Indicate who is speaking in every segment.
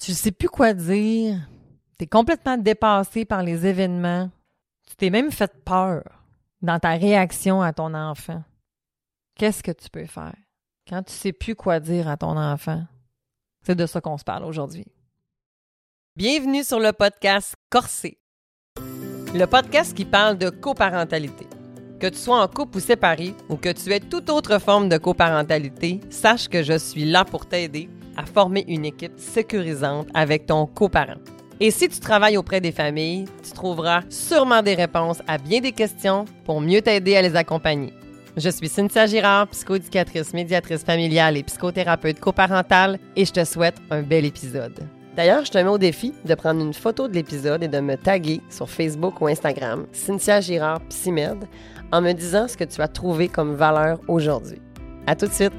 Speaker 1: Tu sais plus quoi dire. Tu es complètement dépassé par les événements. Tu t'es même fait peur dans ta réaction à ton enfant. Qu'est-ce que tu peux faire? Quand tu sais plus quoi dire à ton enfant? C'est de ça qu'on se parle aujourd'hui. Bienvenue sur le podcast Corsé. Le podcast qui parle de coparentalité. Que tu sois en couple ou séparé ou que tu aies toute autre forme de coparentalité, sache que je suis là pour t'aider à former une équipe sécurisante avec ton coparent. Et si tu travailles auprès des familles, tu trouveras sûrement des réponses à bien des questions pour mieux t'aider à les accompagner. Je suis Cynthia Girard, psychoéducatrice, médiatrice familiale et psychothérapeute coparentale et je te souhaite un bel épisode. D'ailleurs, je te mets au défi de prendre une photo de l'épisode et de me taguer sur Facebook ou Instagram, Cynthia Girard Psymed, en me disant ce que tu as trouvé comme valeur aujourd'hui. À tout de suite!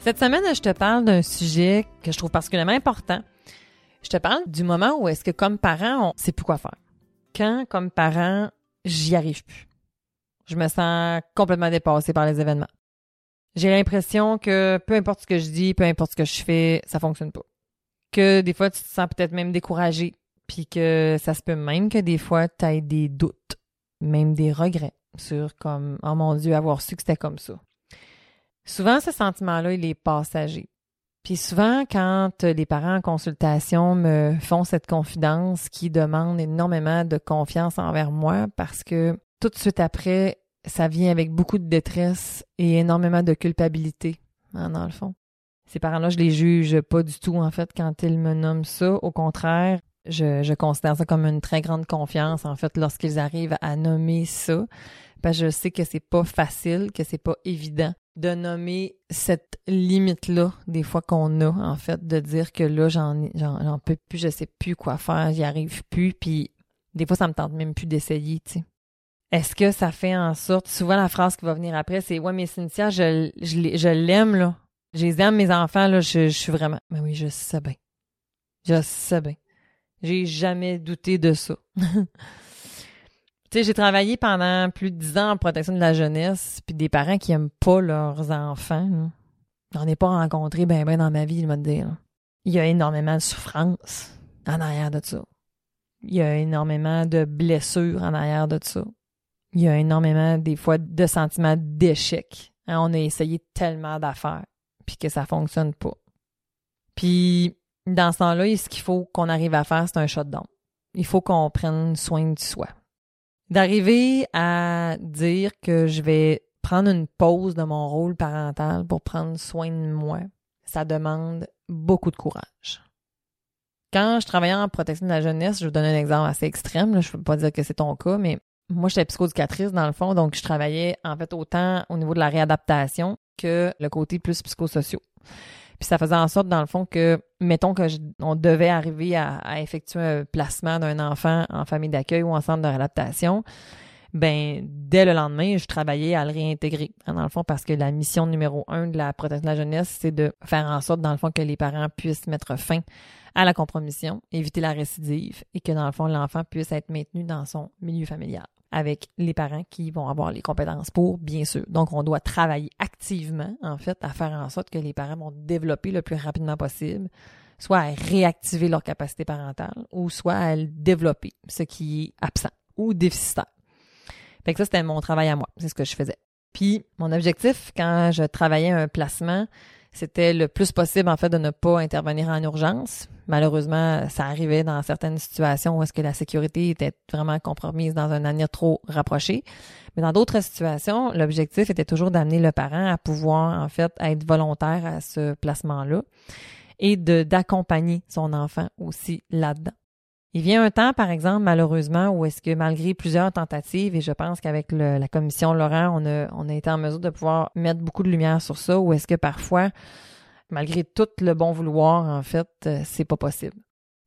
Speaker 1: Cette semaine, je te parle d'un sujet que je trouve particulièrement important. Je te parle du moment où est-ce que comme parent, on sait plus quoi faire. Quand, comme parent, j'y arrive plus. Je me sens complètement dépassée par les événements. J'ai l'impression que peu importe ce que je dis, peu importe ce que je fais, ça fonctionne pas. Que des fois, tu te sens peut-être même découragé, puis que ça se peut même que des fois, tu aies des doutes, même des regrets sur comme, oh mon Dieu, avoir su que c'était comme ça. Souvent, ce sentiment-là, il est passager. Puis souvent, quand les parents en consultation me font cette confidence qui demande énormément de confiance envers moi parce que tout de suite après, ça vient avec beaucoup de détresse et énormément de culpabilité, hein, dans le fond. Ces parents-là, je les juge pas du tout, en fait, quand ils me nomment ça. Au contraire, je considère ça comme une très grande confiance, en fait, lorsqu'ils arrivent à nommer ça. Parce que je sais que c'est pas facile, que c'est pas évident de nommer cette limite-là, des fois qu'on a, en fait, de dire que là, j'en, peux plus, je sais plus quoi faire, j'y arrive plus, puis des fois, ça me tente même plus d'essayer, tu sais. Est-ce que ça fait en sorte, souvent la phrase qui va venir après, c'est Ouais, mais Cynthia, je, je, je l'aime, là. Je les aime, mes enfants, là, je, je suis vraiment. Mais oui, je sais bien. Je sais bien. J'ai jamais douté de ça. Tu sais, j'ai travaillé pendant plus de dix ans en protection de la jeunesse, puis des parents qui aiment pas leurs enfants. J'en ai pas rencontré ben ben dans ma vie, il va te dire. Il y a énormément de souffrance en arrière de ça. Il y a énormément de blessures en arrière de ça. Il y a énormément, des fois, de sentiments d'échec. Hein, on a essayé tellement d'affaires, puis que ça fonctionne pas. Puis, dans ce temps-là, ce qu'il faut qu'on arrive à faire, c'est un shutdown. Il faut qu'on prenne soin de soi d'arriver à dire que je vais prendre une pause de mon rôle parental pour prendre soin de moi, ça demande beaucoup de courage. Quand je travaillais en protection de la jeunesse, je vous donne un exemple assez extrême, je ne peux pas dire que c'est ton cas, mais moi, j'étais psychoéducatrice dans le fond, donc je travaillais en fait autant au niveau de la réadaptation que le côté plus psychosociaux. Puis ça faisait en sorte, dans le fond, que, mettons que on devait arriver à, effectuer un placement d'un enfant en famille d'accueil ou en centre de réadaptation, ben dès le lendemain, je travaillais à le réintégrer. Dans le fond, parce que la mission numéro un de la protection de la jeunesse, c'est de faire en sorte, dans le fond, que les parents puissent mettre fin à la compromission, éviter la récidive et que, dans le fond, l'enfant puisse être maintenu dans son milieu familial avec les parents qui vont avoir les compétences pour, bien sûr. Donc, on doit travailler activement, en fait, à faire en sorte que les parents vont développer le plus rapidement possible, soit à réactiver leur capacité parentale, ou soit à développer, ce qui est absent ou déficitaire. Fait que ça, c'était mon travail à moi. C'est ce que je faisais. Puis, mon objectif, quand je travaillais un placement, c'était le plus possible, en fait, de ne pas intervenir en urgence. Malheureusement, ça arrivait dans certaines situations où est-ce que la sécurité était vraiment compromise dans un avenir trop rapproché. Mais dans d'autres situations, l'objectif était toujours d'amener le parent à pouvoir, en fait, être volontaire à ce placement-là et de d'accompagner son enfant aussi là-dedans. Il vient un temps, par exemple, malheureusement, où est-ce que malgré plusieurs tentatives, et je pense qu'avec la commission Laurent, on a, été en mesure de pouvoir mettre beaucoup de lumière sur ça, où est-ce que parfois, malgré tout le bon vouloir, en fait, euh, c'est pas possible.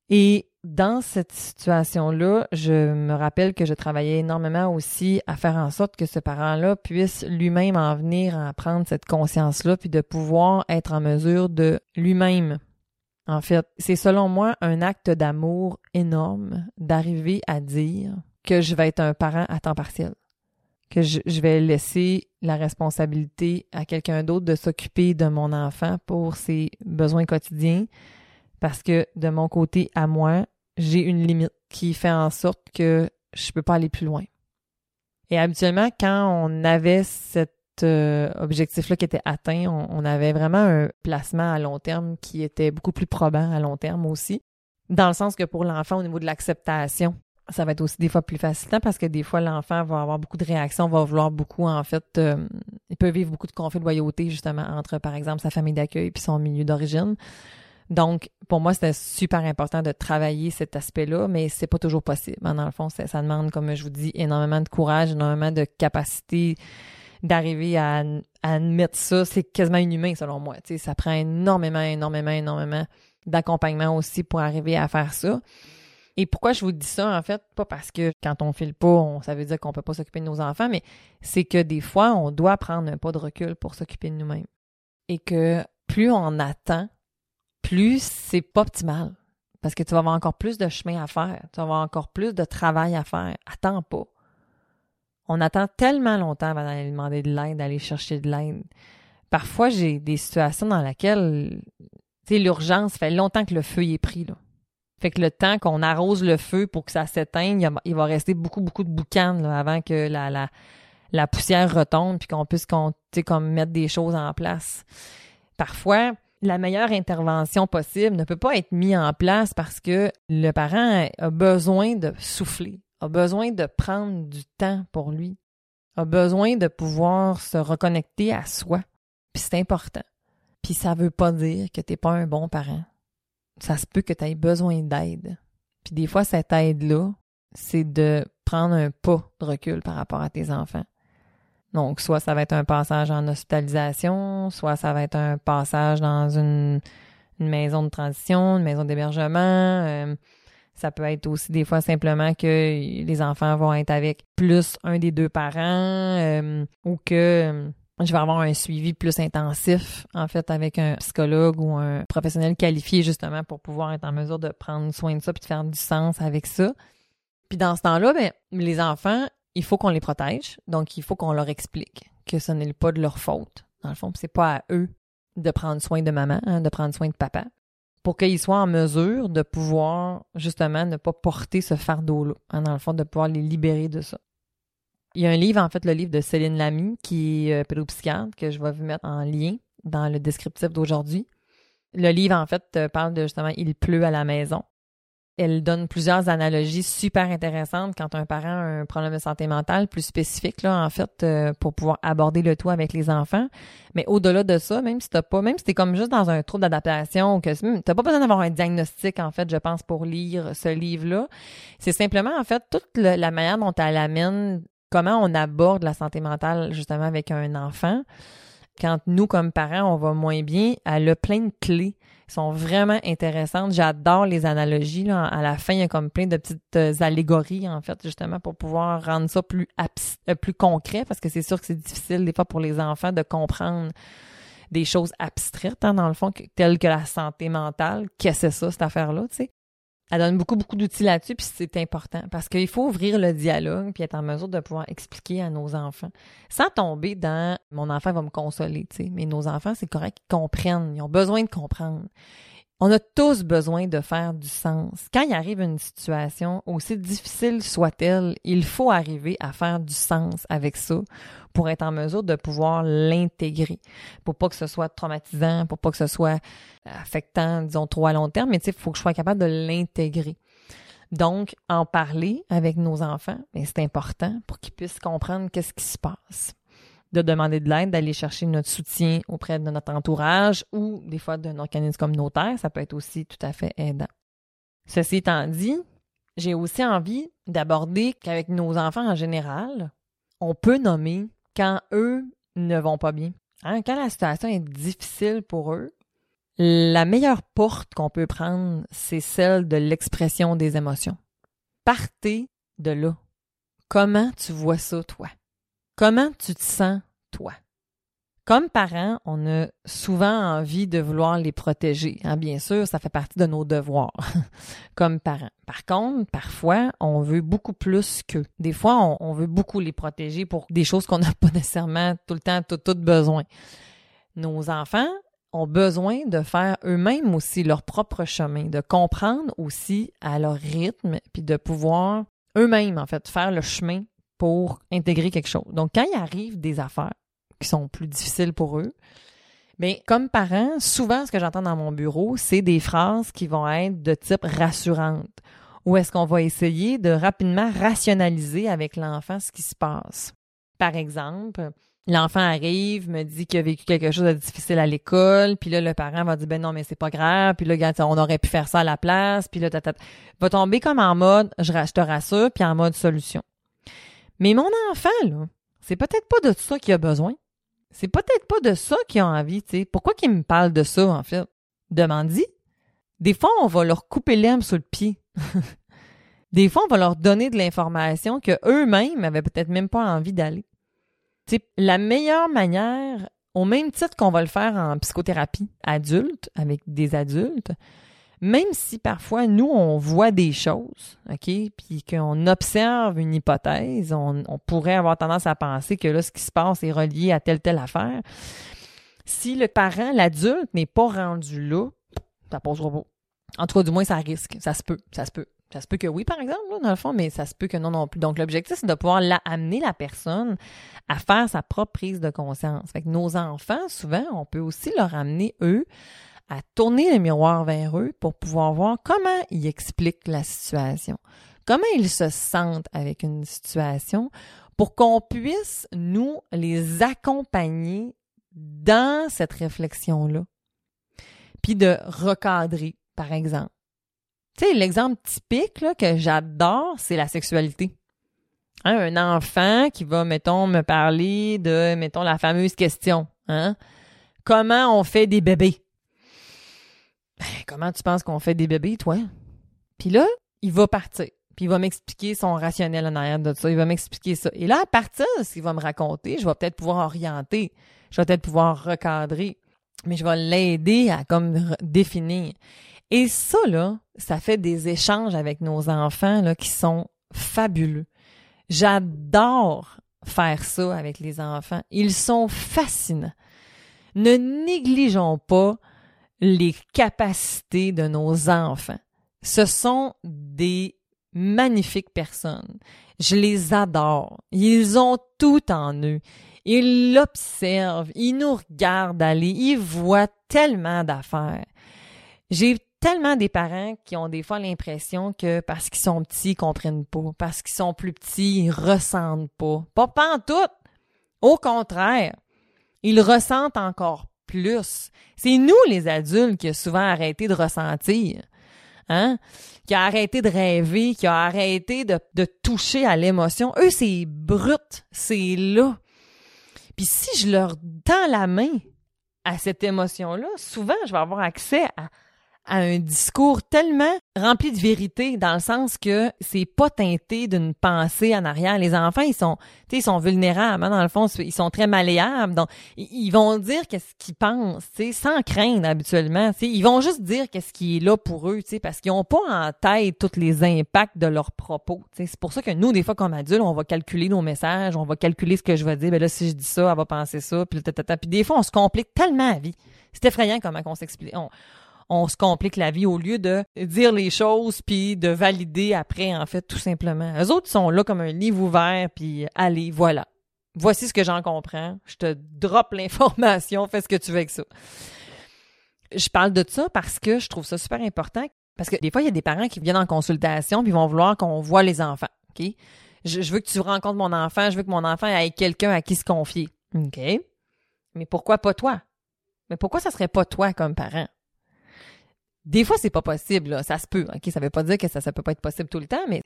Speaker 1: Et dans cette situation-là, je me rappelle que je travaillais énormément aussi à faire en sorte que ce parent-là puisse lui-même en venir à prendre cette conscience-là, puis de pouvoir être en mesure de lui-même en fait, c'est selon moi un acte d'amour énorme d'arriver à dire que je vais être un parent à temps partiel, que je, vais laisser la responsabilité à quelqu'un d'autre de s'occuper de mon enfant pour ses besoins quotidiens parce que de mon côté à moi, j'ai une limite qui fait en sorte que je peux pas aller plus loin. Et habituellement, quand on avait cet euh, objectif-là qui était atteint, on, avait vraiment un placement à long terme qui était beaucoup plus probant à long terme aussi. Dans le sens que pour l'enfant, au niveau de l'acceptation, ça va être aussi des fois plus facile parce que des fois, l'enfant va avoir beaucoup de réactions, va vouloir beaucoup, en fait, euh, il peut vivre beaucoup de conflits de loyauté, justement, entre, par exemple, sa famille d'accueil puis son milieu d'origine. Donc, pour moi, c'était super important de travailler cet aspect-là, mais c'est pas toujours possible. Dans le fond, ça, demande, comme je vous dis, énormément de courage, énormément de capacité d'arriver à, admettre ça. C'est quasiment inhumain, selon moi. sais, ça prend énormément, énormément, énormément d'accompagnement aussi pour arriver à faire ça. Et pourquoi je vous dis ça, en fait? Pas parce que quand on file pas, on, ça veut dire qu'on peut pas s'occuper de nos enfants, mais c'est que des fois, on doit prendre un pas de recul pour s'occuper de nous-mêmes. Et que plus on attend, plus c'est pas optimal. Parce que tu vas avoir encore plus de chemin à faire. Tu vas avoir encore plus de travail à faire. Attends pas. On attend tellement longtemps avant d'aller demander de l'aide, d'aller chercher de l'aide. Parfois, j'ai des situations dans lesquelles, tu sais, l'urgence fait longtemps que le feu est pris, là. Fait que le temps qu'on arrose le feu pour que ça s'éteigne, il va rester beaucoup, beaucoup de boucan avant que la, la, la poussière retombe puis qu'on puisse comme mettre des choses en place. Parfois, la meilleure intervention possible ne peut pas être mise en place parce que le parent a besoin de souffler, a besoin de prendre du temps pour lui, a besoin de pouvoir se reconnecter à soi. Puis c'est important. Puis ça veut pas dire que t'es pas un bon parent ça se peut que tu aies besoin d'aide. Puis des fois, cette aide-là, c'est de prendre un pas de recul par rapport à tes enfants. Donc, soit ça va être un passage en hospitalisation, soit ça va être un passage dans une, maison de transition, une maison d'hébergement. Euh, ça peut être aussi des fois simplement que les enfants vont être avec plus un des deux parents euh, ou que je vais avoir un suivi plus intensif, en fait, avec un psychologue ou un professionnel qualifié, justement, pour pouvoir être en mesure de prendre soin de ça puis de faire du sens avec ça. Puis dans ce temps-là, ben, les enfants, il faut qu'on les protège. Donc, il faut qu'on leur explique que ce n'est pas de leur faute. Dans le fond, c'est pas à eux de prendre soin de maman, hein, de prendre soin de papa, pour qu'ils soient en mesure de pouvoir, justement, ne pas porter ce fardeau-là. Hein, dans le fond, de pouvoir les libérer de ça. Il y a un livre, en fait, le livre de Céline Lamy, qui est euh, pédopsychiatre, que je vais vous mettre en lien dans le descriptif d'aujourd'hui. Le livre, en fait, euh, parle de justement Il pleut à la maison. Elle donne plusieurs analogies super intéressantes quand un parent a un problème de santé mentale plus spécifique, là, en fait, euh, pour pouvoir aborder le tout avec les enfants. Mais au-delà de ça, même si t'as pas, même si t'es comme juste dans un trouble d'adaptation, que t'as pas besoin d'avoir un diagnostic, en fait, je pense, pour lire ce livre-là. C'est simplement, en fait, toute la manière dont elle amène comment on aborde la santé mentale justement avec un enfant. Quand nous, comme parents, on va moins bien, elle a plein de clés sont vraiment intéressantes. J'adore les analogies. Là. À la fin, il y a comme plein de petites euh, allégories, en fait, justement, pour pouvoir rendre ça plus, euh, plus concret, parce que c'est sûr que c'est difficile des fois pour les enfants de comprendre des choses abstraites, hein, dans le fond, telles que la santé mentale. Qu'est-ce que c'est ça, cette affaire-là, tu sais? Elle donne beaucoup, beaucoup d'outils là-dessus, puis c'est important parce qu'il faut ouvrir le dialogue puis être en mesure de pouvoir expliquer à nos enfants sans tomber dans mon enfant va me consoler, tu sais. Mais nos enfants, c'est correct, ils comprennent, ils ont besoin de comprendre. On a tous besoin de faire du sens. Quand il arrive une situation, aussi difficile soit-elle, il faut arriver à faire du sens avec ça pour être en mesure de pouvoir l'intégrer, pour pas que ce soit traumatisant, pour pas que ce soit affectant, disons, trop à long terme, mais il faut que je sois capable de l'intégrer. Donc, en parler avec nos enfants, c'est important pour qu'ils puissent comprendre qu'est-ce qui se passe de demander de l'aide, d'aller chercher notre soutien auprès de notre entourage ou des fois d'un organisme communautaire, ça peut être aussi tout à fait aidant. Ceci étant dit, j'ai aussi envie d'aborder qu'avec nos enfants en général, on peut nommer quand eux ne vont pas bien. Hein, quand la situation est difficile pour eux, la meilleure porte qu'on peut prendre, c'est celle de l'expression des émotions. Partez de là. Comment tu vois ça, toi? Comment tu te sens, toi? Comme parents, on a souvent envie de vouloir les protéger. Hein, bien sûr, ça fait partie de nos devoirs comme parents. Par contre, parfois, on veut beaucoup plus qu'eux. Des fois, on, veut beaucoup les protéger pour des choses qu'on n'a pas nécessairement tout le temps, tout, tout besoin. Nos enfants ont besoin de faire eux-mêmes aussi leur propre chemin, de comprendre aussi à leur rythme, puis de pouvoir eux-mêmes, en fait, faire le chemin pour intégrer quelque chose. Donc, quand il arrive des affaires, qui sont plus difficiles pour eux. Mais comme parent, souvent, ce que j'entends dans mon bureau, c'est des phrases qui vont être de type rassurante. Ou est-ce qu'on va essayer de rapidement rationaliser avec l'enfant ce qui se passe? Par exemple, l'enfant arrive, me dit qu'il a vécu quelque chose de difficile à l'école, puis là, le parent va dire, ben non, mais c'est pas grave, puis là, on aurait pu faire ça à la place, puis là, tata, va tomber comme en mode, je, je te rassure, puis en mode solution. Mais mon enfant, là, c'est peut-être pas de ça qu'il a besoin. C'est peut-être pas de ça qu'ils ont envie, tu sais. Pourquoi qu'ils me parlent de ça, en fait? Demande-y. Des fois, on va leur couper l'herbe sur le pied. Des fois, on va leur donner de l'information qu'eux-mêmes avaient peut-être même pas envie d'aller. Tu la meilleure manière, au même titre qu'on va le faire en psychothérapie adulte, avec des adultes, même si parfois nous, on voit des choses, OK, puis qu'on observe une hypothèse, on, pourrait avoir tendance à penser que là, ce qui se passe est relié à telle, telle affaire. Si le parent, l'adulte, n'est pas rendu là, ça posera pas. En tout cas, du moins, ça risque. Ça se peut. Ça se peut. Ça se peut que oui, par exemple, dans le fond, mais ça se peut que non non plus. Donc, l'objectif, c'est de pouvoir amener la personne à faire sa propre prise de conscience. Fait que nos enfants, souvent, on peut aussi leur amener, eux, à tourner le miroir vers eux pour pouvoir voir comment ils expliquent la situation, comment ils se sentent avec une situation, pour qu'on puisse, nous, les accompagner dans cette réflexion-là. Puis de recadrer, par exemple. Tu sais, l'exemple typique que j'adore, c'est la sexualité. Hein, un enfant qui va, mettons, me parler de, mettons, la fameuse question. Hein? Comment on fait des bébés? Ben, comment tu penses qu'on fait des bébés, toi? Puis là, il va partir. Puis il va m'expliquer son rationnel en arrière de ça. Il va m'expliquer ça. Et là, à partir de ce qu'il va me raconter, je vais peut-être pouvoir orienter. Je vais peut-être pouvoir recadrer. Mais je vais l'aider à comme définir. Et ça, là, ça fait des échanges avec nos enfants là, qui sont fabuleux. J'adore faire ça avec les enfants. Ils sont fascinants. Ne négligeons pas les capacités de nos enfants. Ce sont des magnifiques personnes. Je les adore. Ils ont tout en eux. Ils l'observent, ils nous regardent aller, ils voient tellement d'affaires. J'ai tellement des parents qui ont des fois l'impression que parce qu'ils sont petits, ils comprennent pas. Parce qu'ils sont plus petits, ils ressentent pas. Pas, tout. Au contraire, ils ressentent encore plus. C'est nous, les adultes, qui a souvent arrêté de ressentir. Hein? Qui a arrêté de rêver, qui a arrêté de, de toucher à l'émotion. Eux, c'est brut, c'est là. Puis si je leur tends la main à cette émotion-là, souvent, je vais avoir accès à, à un discours tellement rempli de vérité dans le sens que c'est pas teinté d'une pensée en arrière. Les enfants, ils sont, ils sont vulnérables, hein, dans le fond, ils sont très malléables. Donc, ils vont dire qu'est-ce qu'ils pensent, sans craindre habituellement. Ils vont juste dire qu'est-ce qui est là pour eux, parce qu'ils ont pas en tête tous les impacts de leurs propos. C'est pour ça que nous, des fois, comme adultes, on va calculer nos messages, on va calculer ce que je vais dire. Ben là, si je dis ça, elle va penser ça. Puis, puis des fois, on se complique tellement la vie. C'est effrayant comment on s'explique se complique la vie au lieu de dire les choses puis de valider après, en fait, tout simplement. Les autres sont là comme un livre ouvert puis allez, voilà. Voici ce que j'en comprends. Je te drop l'information, fais ce que tu veux avec ça. Je parle de ça parce que je trouve ça super important. Parce que des fois, il y a des parents qui viennent en consultation puis vont vouloir qu'on voit les enfants. OK? Je, je, veux que tu rencontres mon enfant, je veux que mon enfant ait quelqu'un à qui se confier. OK? Mais pourquoi pas toi? Mais pourquoi ça serait pas toi comme parent? Des fois, c'est pas possible, ça se peut. Ok, ça veut pas dire que ça, ça peut pas être possible tout le temps, mais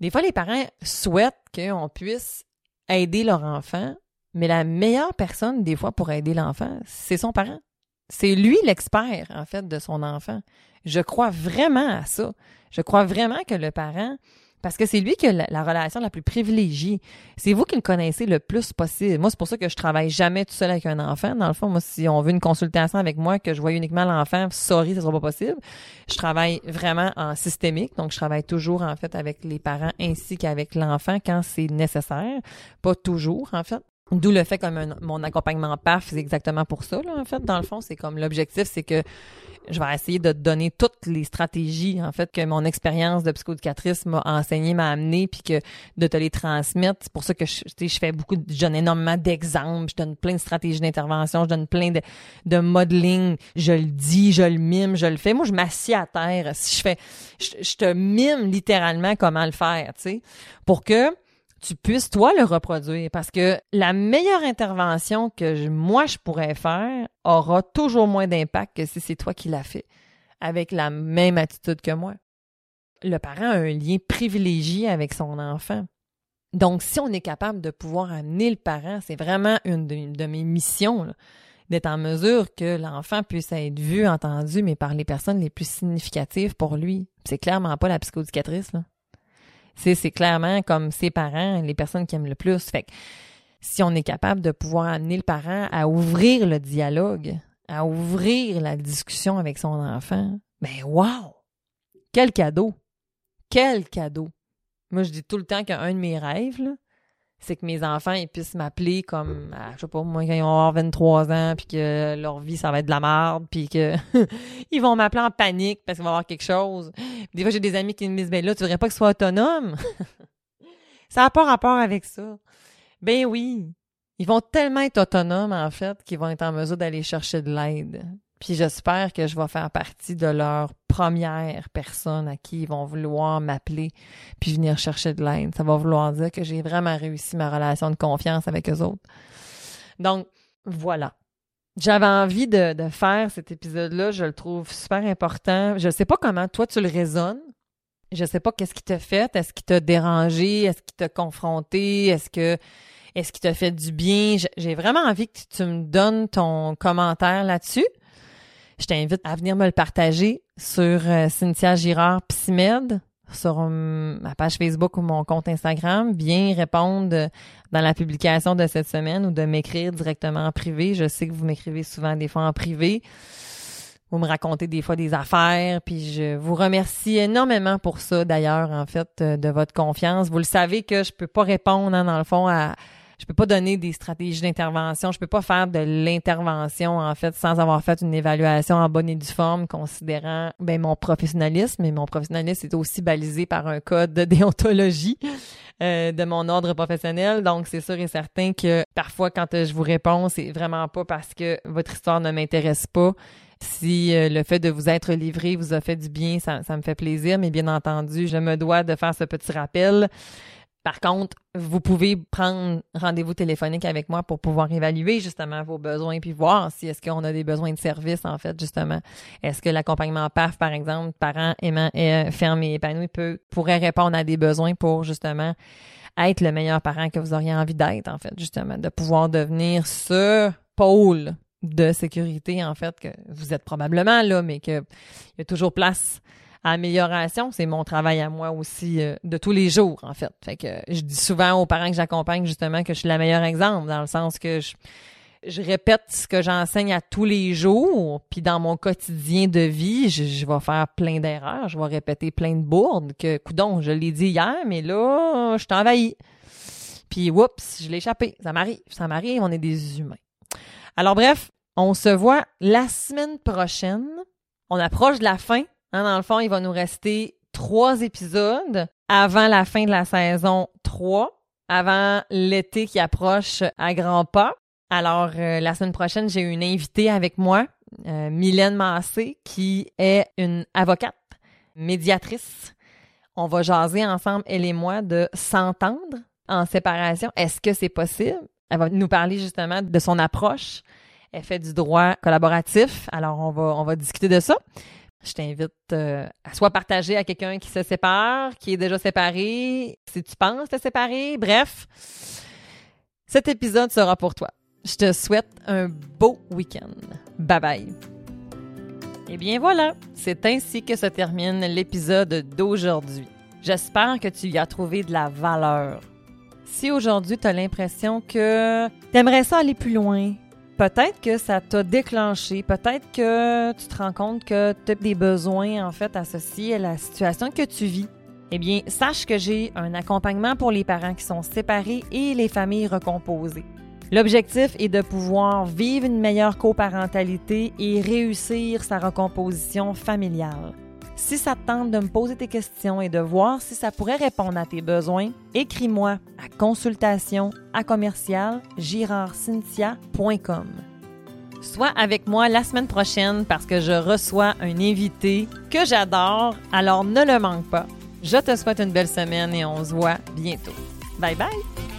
Speaker 1: des fois, les parents souhaitent qu'on puisse aider leur enfant, mais la meilleure personne, des fois, pour aider l'enfant, c'est son parent. C'est lui l'expert, en fait, de son enfant. Je crois vraiment à ça. Je crois vraiment que le parent Parce que c'est lui qui a la, relation la plus privilégiée. C'est vous qui le connaissez le plus possible. Moi, c'est pour ça que je travaille jamais tout seul avec un enfant. Dans le fond, moi, si on veut une consultation avec moi, que je vois uniquement l'enfant, sorry, ça sera pas possible. Je travaille vraiment en systémique. Donc, je travaille toujours, en fait, avec les parents ainsi qu'avec l'enfant quand c'est nécessaire. Pas toujours, en fait. D'où le fait que mon accompagnement PAF, c'est exactement pour ça, là, en fait. Dans le fond, c'est comme l'objectif, c'est que je vais essayer de te donner toutes les stratégies, en fait, que mon expérience de psychoéducatrice m'a enseigné, m'a amené, puis que de te les transmettre. C'est pour ça que je, je fais beaucoup, je donne énormément d'exemples, je donne plein de stratégies d'intervention, je donne plein de, de modeling, je le dis, je le mime, je le fais. Moi, je m'assieds à terre. Si je fais, je, je te mime littéralement comment le faire, tu sais, pour que tu puisses toi le reproduire parce que la meilleure intervention que moi je pourrais faire aura toujours moins d'impact que si c'est toi qui l'as fait avec la même attitude que moi. Le parent a un lien privilégié avec son enfant. Donc, si on est capable de pouvoir amener le parent, c'est vraiment une de, mes missions, d'être en mesure que l'enfant puisse être vu, entendu, mais par les personnes les plus significatives pour lui. C'est clairement pas la psychoéducatrice, là c'est clairement comme ses parents, les personnes qui aiment le plus. Fait que si on est capable de pouvoir amener le parent à ouvrir le dialogue, à ouvrir la discussion avec son enfant, ben wow! Quel cadeau! Quel cadeau! Moi, je dis tout le temps qu'un de mes rêves, c'est que mes enfants ils puissent m'appeler comme je sais pas moi quand ils vont avoir 23 ans puis que leur vie ça va être de la merde puis que ils vont m'appeler en panique parce qu'il va y avoir quelque chose. Des fois j'ai des amis qui me disent ben là tu voudrais pas qu'ils soient autonomes. ça n'a pas rapport avec ça. Ben oui, ils vont tellement être autonomes en fait qu'ils vont être en mesure d'aller chercher de l'aide. Puis j'espère que je vais faire partie de leur première personne à qui ils vont vouloir m'appeler puis venir chercher de l'aide. Ça va vouloir dire que j'ai vraiment réussi ma relation de confiance avec eux autres. Donc, voilà. J'avais envie de, de faire cet épisode-là. Je le trouve super important. Je ne sais pas comment toi tu le raisonnes. Je ne sais pas qu'est-ce qui t'a fait. Est-ce qui t'a dérangé? Est-ce qui t'a confronté? Est-ce que est-ce qui t'a fait du bien? J'ai vraiment envie que tu me donnes ton commentaire là-dessus je t'invite à venir me le partager sur euh, Cynthia Girard Psymed sur hum, ma page Facebook ou mon compte Instagram, Viens répondre dans la publication de cette semaine ou de m'écrire directement en privé. Je sais que vous m'écrivez souvent des fois en privé. Vous me racontez des fois des affaires, puis je vous remercie énormément pour ça d'ailleurs, en fait, euh, de votre confiance. Vous le savez que je peux pas répondre, hein, dans le fond, à, je peux pas donner des stratégies d'intervention, je peux pas faire de l'intervention en fait sans avoir fait une évaluation en bonne et due forme considérant ben mon professionnalisme. Et mon professionnalisme est aussi balisé par un code de déontologie euh, de mon ordre professionnel. Donc c'est sûr et certain que parfois quand je vous réponds c'est vraiment pas parce que votre histoire ne m'intéresse pas. Si euh, le fait de vous être livré vous a fait du bien, ça me fait plaisir, mais bien entendu, je me dois de faire ce petit rappel. Par contre, vous pouvez prendre rendez-vous téléphonique avec moi pour pouvoir évaluer justement vos besoins puis voir si est-ce qu'on a des besoins de service en fait justement. Est-ce que l'accompagnement PAF par exemple, parents aimants et fermés et épanouis peut pourrait répondre à des besoins pour justement être le meilleur parent que vous auriez envie d'être en fait justement, de pouvoir devenir ce pôle de sécurité en fait que vous êtes probablement là mais que il y a toujours place amélioration, c'est mon travail à moi aussi euh, de tous les jours, en fait. Fait que je dis souvent aux parents que j'accompagne justement que je suis la meilleure exemple, dans le sens que je, répète ce que j'enseigne à tous les jours, puis dans mon quotidien de vie, je, vais faire plein d'erreurs, je vais répéter plein de bourdes que, coudon, je l'ai dit hier, mais là, je t'envahis. Puis, oups, je l'ai échappé. Ça m'arrive, ça m'arrive, on est des humains. Alors bref, on se voit la semaine prochaine. On approche de la fin Hein, dans le fond, il va nous rester trois épisodes avant la fin de la saison 3, avant l'été qui approche à grands pas. Alors, euh, la semaine prochaine, j'ai une invitée avec moi, euh, Mylène Massé, qui est une avocate, médiatrice. On va jaser ensemble, elle et moi, de s'entendre en séparation. Est-ce que c'est possible? Elle va nous parler justement de son approche. Elle fait du droit collaboratif. Alors, on va, on va discuter de ça. Je t'invite euh, à soit partager à quelqu'un qui se sépare, qui est déjà séparé, si tu penses te séparer. Bref, cet épisode sera pour toi. Je te souhaite un beau week-end. Bye bye. Et bien voilà, c'est ainsi que se termine l'épisode d'aujourd'hui. J'espère que tu y as trouvé de la valeur. Si aujourd'hui tu as l'impression que tu aimerais ça aller plus loin, peut-être que ça t'a déclenché, peut-être que tu te rends compte que tu as des besoins en fait associés à la situation que tu vis. Eh bien, sache que j'ai un accompagnement pour les parents qui sont séparés et les familles recomposées. L'objectif est de pouvoir vivre une meilleure coparentalité et réussir sa recomposition familiale. Si ça te tente de me poser tes questions et de voir si ça pourrait répondre à tes besoins, écris-moi à consultation à commercial Sois avec moi la semaine prochaine parce que je reçois un invité que j'adore, alors ne le manque pas. Je te souhaite une belle semaine et on se voit bientôt. Bye bye!